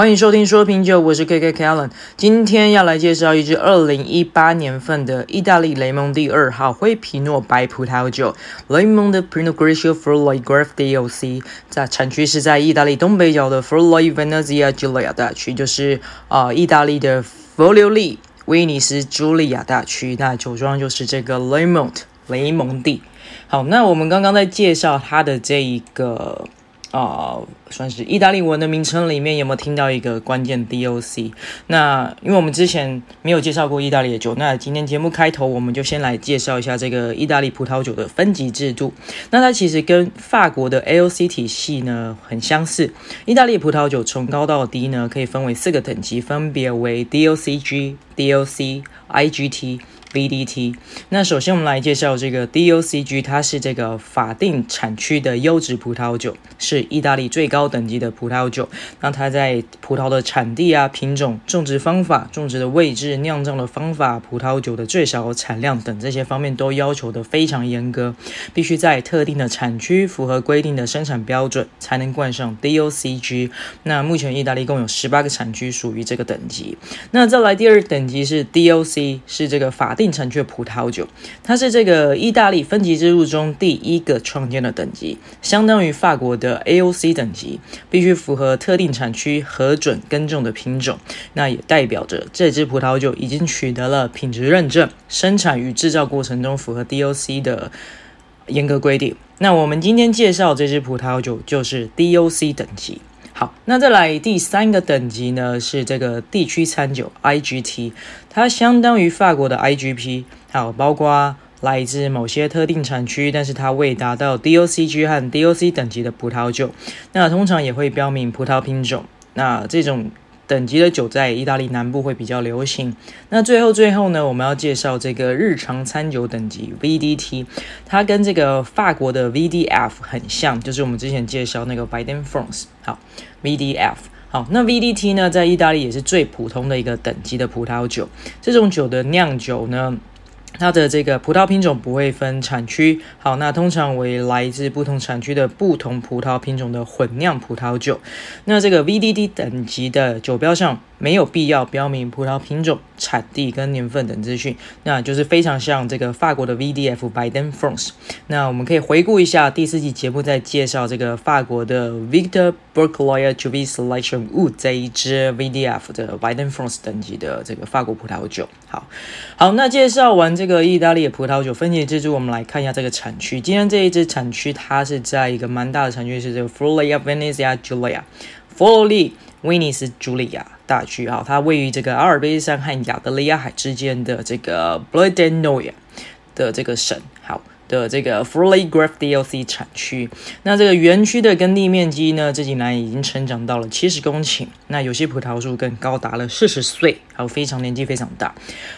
欢迎收听说品酒，我是 KK Kellen。今天要来介绍一支二零一八年份的意大利雷蒙地二号灰皮诺白葡萄酒，雷蒙的 Pinot Grigio Friuli Graf DOC，在产区是在意大利东北角的 Friuli Venezia Giulia 大区，就是啊、呃，意大利的佛留利威尼斯朱利亚大区。那酒庄就是这个雷蒙雷蒙地。好，那我们刚刚在介绍它的这一个。啊、呃，算是意大利文的名称里面有没有听到一个关键 DOC？那因为我们之前没有介绍过意大利的酒，那今天节目开头我们就先来介绍一下这个意大利葡萄酒的分级制度。那它其实跟法国的 AOC 体系呢很相似。意大利葡萄酒从高到低呢可以分为四个等级，分别为 DOCG、DOC、IGT。VDT，那首先我们来介绍这个 DOCG，它是这个法定产区的优质葡萄酒，是意大利最高高等级的葡萄酒。那它在葡萄的产地啊、品种、种植方法、种植的位置、酿造的方法、葡萄酒的最小产量等这些方面都要求的非常严格，必须在特定的产区符合规定的生产标准才能冠上 DOCG。那目前意大利共有十八个产区属于这个等级。那再来第二等级是 DOC，是这个法定产区的葡萄酒，它是这个意大利分级制度中第一个创建的等级，相当于法国的 AOC 等级，必须符合特定产区核准耕种的品种。那也代表着这支葡萄酒已经取得了品质认证，生产与制造过程中符合 DOC 的严格规定。那我们今天介绍这支葡萄酒就是 DOC 等级。好，那再来第三个等级呢，是这个地区餐酒 IGT，它相当于法国的 IGP，好，包括来自某些特定产区，但是它未达到 DOCG 和 DOC 等级的葡萄酒，那通常也会标明葡萄品种，那这种。等级的酒在意大利南部会比较流行。那最后最后呢，我们要介绍这个日常餐酒等级 VDT，它跟这个法国的 VDF 很像，就是我们之前介绍那个 Vin de France。好，VDF。好，那 VDT 呢，在意大利也是最普通的一个等级的葡萄酒。这种酒的酿酒呢，它的这个葡萄品种不会分产区，好，那通常为来自不同产区的不同葡萄品种的混酿葡萄酒。那这个 V.D.D 等级的酒标上，没有必要标明葡萄品种、产地跟年份等资讯，那就是非常像这个法国的 VDF Biden France。那我们可以回顾一下第四集节目，在介绍这个法国的 Victor Bercloye Cuvée Selection Wood 这一支 VDF 的 Biden France 等级的这个法国葡萄酒。好，好，那介绍完这个意大利的葡萄酒分级制度，我们来看一下这个产区。今天这一支产区，它是在一个蛮大的产区，是这个 Friuli Venezia Giulia，佛罗里威尼斯朱利亚。大区啊，它位于这个阿尔卑斯山和亚得里亚海之间的这个 Bretagnois 的这个省，好的这个 Friuli Graf DLC 产区。那这个园区的耕地面积呢，这几年已经成长到了七十公顷。那有些葡萄树更高达了四十岁，还有非常年纪非常大。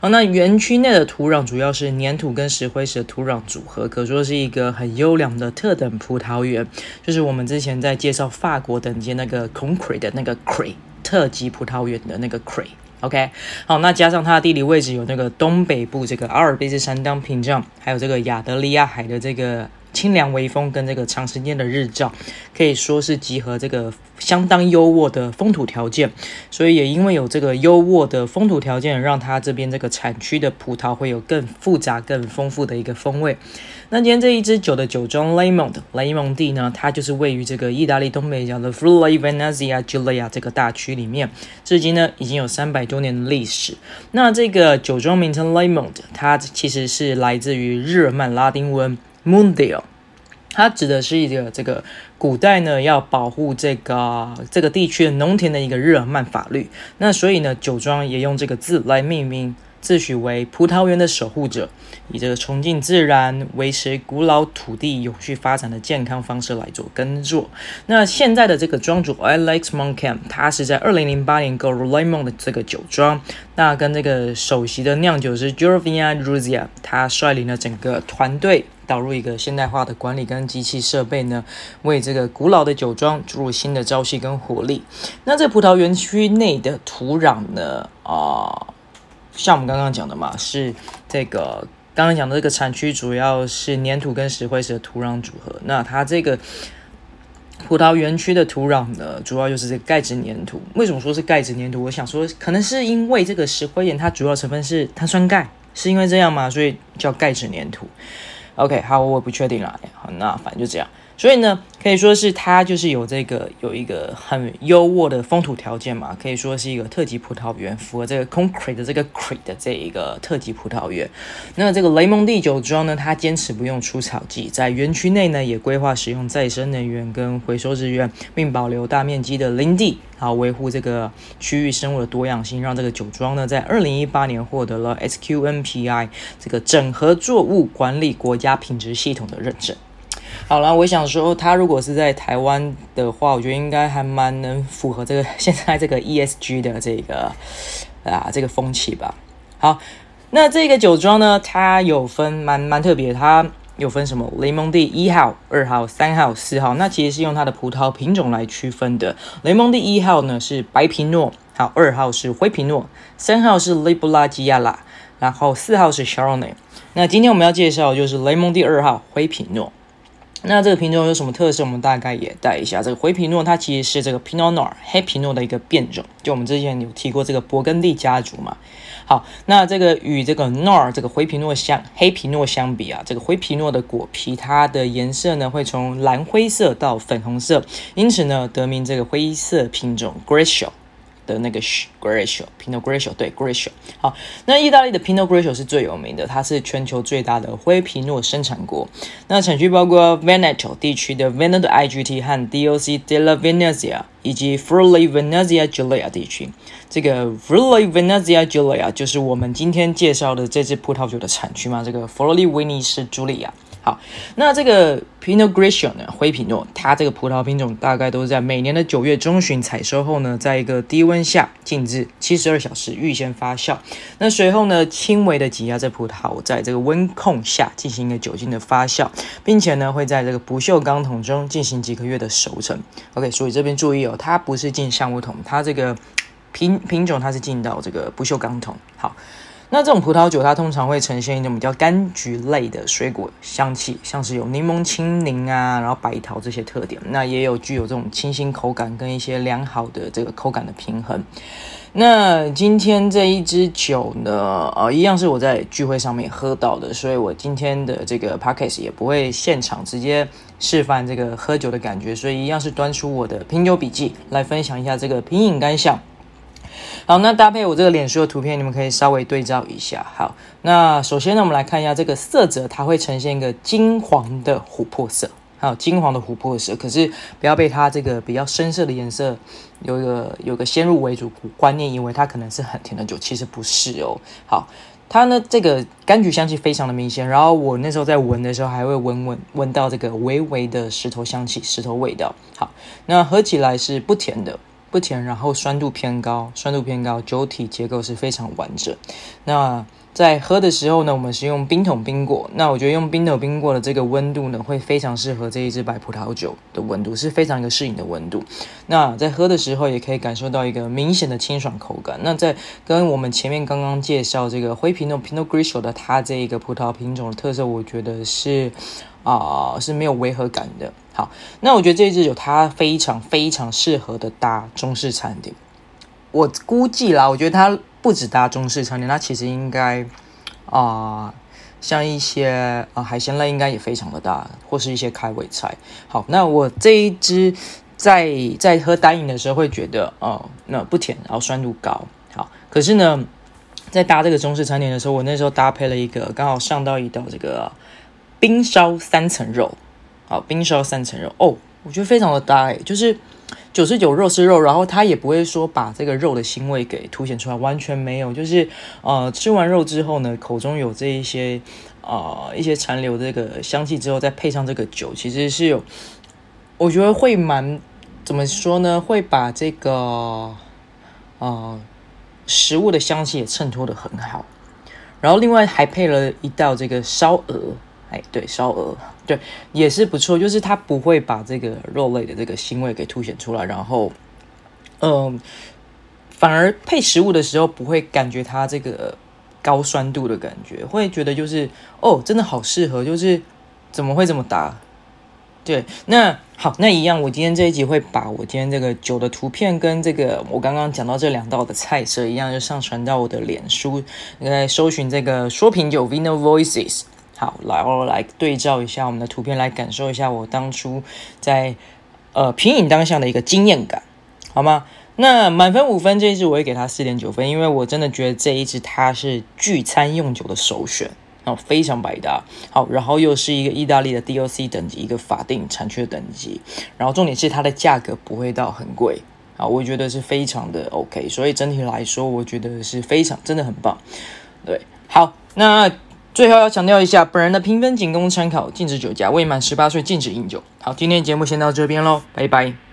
好，那园区内的土壤主要是粘土跟石灰石的土壤组合，可说是一个很优良的特等葡萄园。就是我们之前在介绍法国等级那个 Concrete 的那个 Cray。特级葡萄园的那个 Cray，OK，好，那加上它的地理位置有那个东北部这个阿尔卑斯山当屏障，还有这个亚得利亚海的这个清凉微风跟这个长时间的日照，可以说是集合这个相当优渥的风土条件，所以也因为有这个优渥的风土条件，让它这边这个产区的葡萄会有更复杂、更丰富的一个风味。那今天这一支酒的酒庄雷蒙的雷蒙地呢，它就是位于这个意大利东北角的 Friuli Venezia Giulia 这个大区里面，至今呢已经有三百多年的历史。那这个酒庄名称 lamond，它其实是来自于日耳曼拉丁文 Mundial，它指的是一个这个古代呢要保护这个这个地区的农田的一个日耳曼法律。那所以呢，酒庄也用这个字来命名。自诩为葡萄园的守护者，以这个崇敬自然、维持古老土地永续发展的健康方式来做耕作。那现在的这个庄主 Alex Moncam，他是在二零零八年购入雷蒙的这个酒庄。那跟这个首席的酿酒师 Giovanni Ruzia，他率领了整个团队导入一个现代化的管理跟机器设备呢，为这个古老的酒庄注入新的朝气跟活力。那这葡萄园区内的土壤呢，啊、像我们刚刚讲的嘛，是这个刚刚讲的这个产区主要是粘土跟石灰石的土壤组合。那它这个葡萄园区的土壤呢，主要就是这个钙质粘土。为什么说是钙质粘土？我想说，可能是因为这个石灰岩它主要成分是碳酸钙，是因为这样吗？所以叫钙质粘土。OK，好，我不确定啦。好，那反正就这样。所以呢，可以说是它就是有这个有一个很优渥的风土条件嘛，可以说是一个特级葡萄园，符合这个 concrete 的这个 crete 的这一个特级葡萄园。那这个雷蒙蒂酒庄呢，它坚持不用除草剂，在园区内呢也规划使用再生能源跟回收资源，并保留大面积的林地，好维护这个区域生物的多样性，让这个酒庄呢在二零一八年获得了 SQNPI 这个整合作物管理国家品质系统的认证。好了，我想说，他如果是在台湾的话，我觉得应该还蛮能符合这个 现在这个 ESG 的这个啊这个风气吧。好，那这个酒庄呢，它有分蛮蛮特别，它有分什么雷蒙蒂一号、二号、三号、四号，那其实是用它的葡萄品种来区分的。雷蒙蒂一号呢是白皮诺，好，二号是灰皮诺，三号是雷布拉基亚拉，然后四号是夏罗内。那今天我们要介绍就是雷蒙蒂二号灰皮诺。那这个品种有什么特色？我们大概也带一下。这个灰皮诺它其实是这个 Pinot Noir 黑皮诺的一个变种。就我们之前有提过这个勃艮第家族嘛。好，那这个与这个 Noir 这个灰皮诺相黑皮诺相比啊，这个灰皮诺的果皮它的颜色呢会从蓝灰色到粉红色，因此呢得名这个灰色品种 Grisio 的那个 Grigio，Pinot Grigio，对 Grigio。好，那意大利的 Pinot Grigio 是最有名的，它是全球最大的灰皮诺生产国。那产区包括 Veneto 地区的 Veneto IGT 和 DOC della Venezia，以及 Friuli Venezia Giulia 地区。这个 Friuli Venezia Giulia 就是我们今天介绍的这支葡萄酒的产区嘛，这个佛罗里威尼斯朱利亚。好，那这个 Pinot Grigio 呢，灰皮诺，它这个葡萄品种大概都是在每年的九月中旬采收后呢，在一个低温下静置七十二小时，预先发酵。那随后呢，轻微的挤压这葡萄，在这个温控下进行一个酒精的发酵，并且呢，会在这个不锈钢桶中进行几个月的熟成。OK，所以这边注意哦，它不是进橡木桶，它这个品品种它是进到这个不锈钢桶。好。那这种葡萄酒，它通常会呈现一种比较柑橘类的水果香气，像是有柠檬、青柠啊，然后白桃这些特点。那也有具有这种清新口感跟一些良好的这个口感的平衡。那今天这一支酒呢，呃，一样是我在聚会上面喝到的，所以我今天的这个 podcast 也不会现场直接示范这个喝酒的感觉，所以一样是端出我的品酒笔记来分享一下这个品饮感想。好，那搭配我这个脸书的图片，你们可以稍微对照一下。好，那首先呢，我们来看一下这个色泽，它会呈现一个金黄的琥珀色，还有金黄的琥珀色。可是不要被它这个比较深色的颜色有一个有个先入为主观念，以为它可能是很甜的酒，其实不是哦。好，它呢这个柑橘香气非常的明显，然后我那时候在闻的时候，还会闻闻闻到这个微微的石头香气、石头味道。好，那喝起来是不甜的。不甜，然后酸度偏高，酸度偏高，酒体结构是非常完整。那在喝的时候呢，我们是用冰桶冰过。那我觉得用冰桶冰过的这个温度呢，会非常适合这一支白葡萄酒的温度，是非常一个适应的温度。那在喝的时候，也可以感受到一个明显的清爽口感。那在跟我们前面刚刚介绍这个灰皮诺 Pinot Gris） 的它这一个葡萄品种的特色，我觉得是啊、是没有违和感的。好，那我觉得这支酒它非常非常适合的搭中式餐点。我估计啦，我觉得它不止搭中式餐点，它其实应该啊、像一些啊、海鲜类应该也非常的搭，或是一些开胃菜。好，那我这一支在在喝单饮的时候会觉得哦、那不甜，然后酸度高。好，可是呢，在搭这个中式餐点的时候，我那时候搭配了一个刚好上到一道这个冰烧三层肉。好，冰烧三层肉哦，我觉得非常的搭诶，就是九十九肉是肉，然后它也不会说把这个肉的腥味给凸显出来，完全没有，就是呃吃完肉之后呢，口中有这一些呃一些残留的这个香气之后，再配上这个酒，其实是有，我觉得会蛮怎么说呢？会把这个呃食物的香气也衬托得很好，然后另外还配了一道这个烧鹅。哎，对，烧鹅，对，也是不错，就是它不会把这个肉类的这个腥味给凸显出来，然后，嗯、反而配食物的时候不会感觉它这个高酸度的感觉，会觉得就是哦，真的好适合，就是怎么会这么搭？对，那好，那一样，我今天这一集会把我今天这个酒的图片跟这个我刚刚讲到这两道的菜色一样，就上传到我的脸书，来搜寻这个说品酒 Vino Voices。好，然后来对照一下我们的图片，来感受一下我当初在呃品饮当下的一个经验感，好吗？那满分五分，这一支我会给它四点九分，因为我真的觉得这一支它是聚餐用酒的首选。非常百搭，好，然后又是一个意大利的 DOC 等级，一个法定产区的等级，然后重点是它的价格不会到很贵，啊，我觉得是非常的 OK，所以整体来说，我觉得是非常真的很棒，对，好，那最后要强调一下，本人的评分仅供参考，禁止酒驾，未满十八岁禁止饮酒。好，今天节目先到这边喽，拜拜。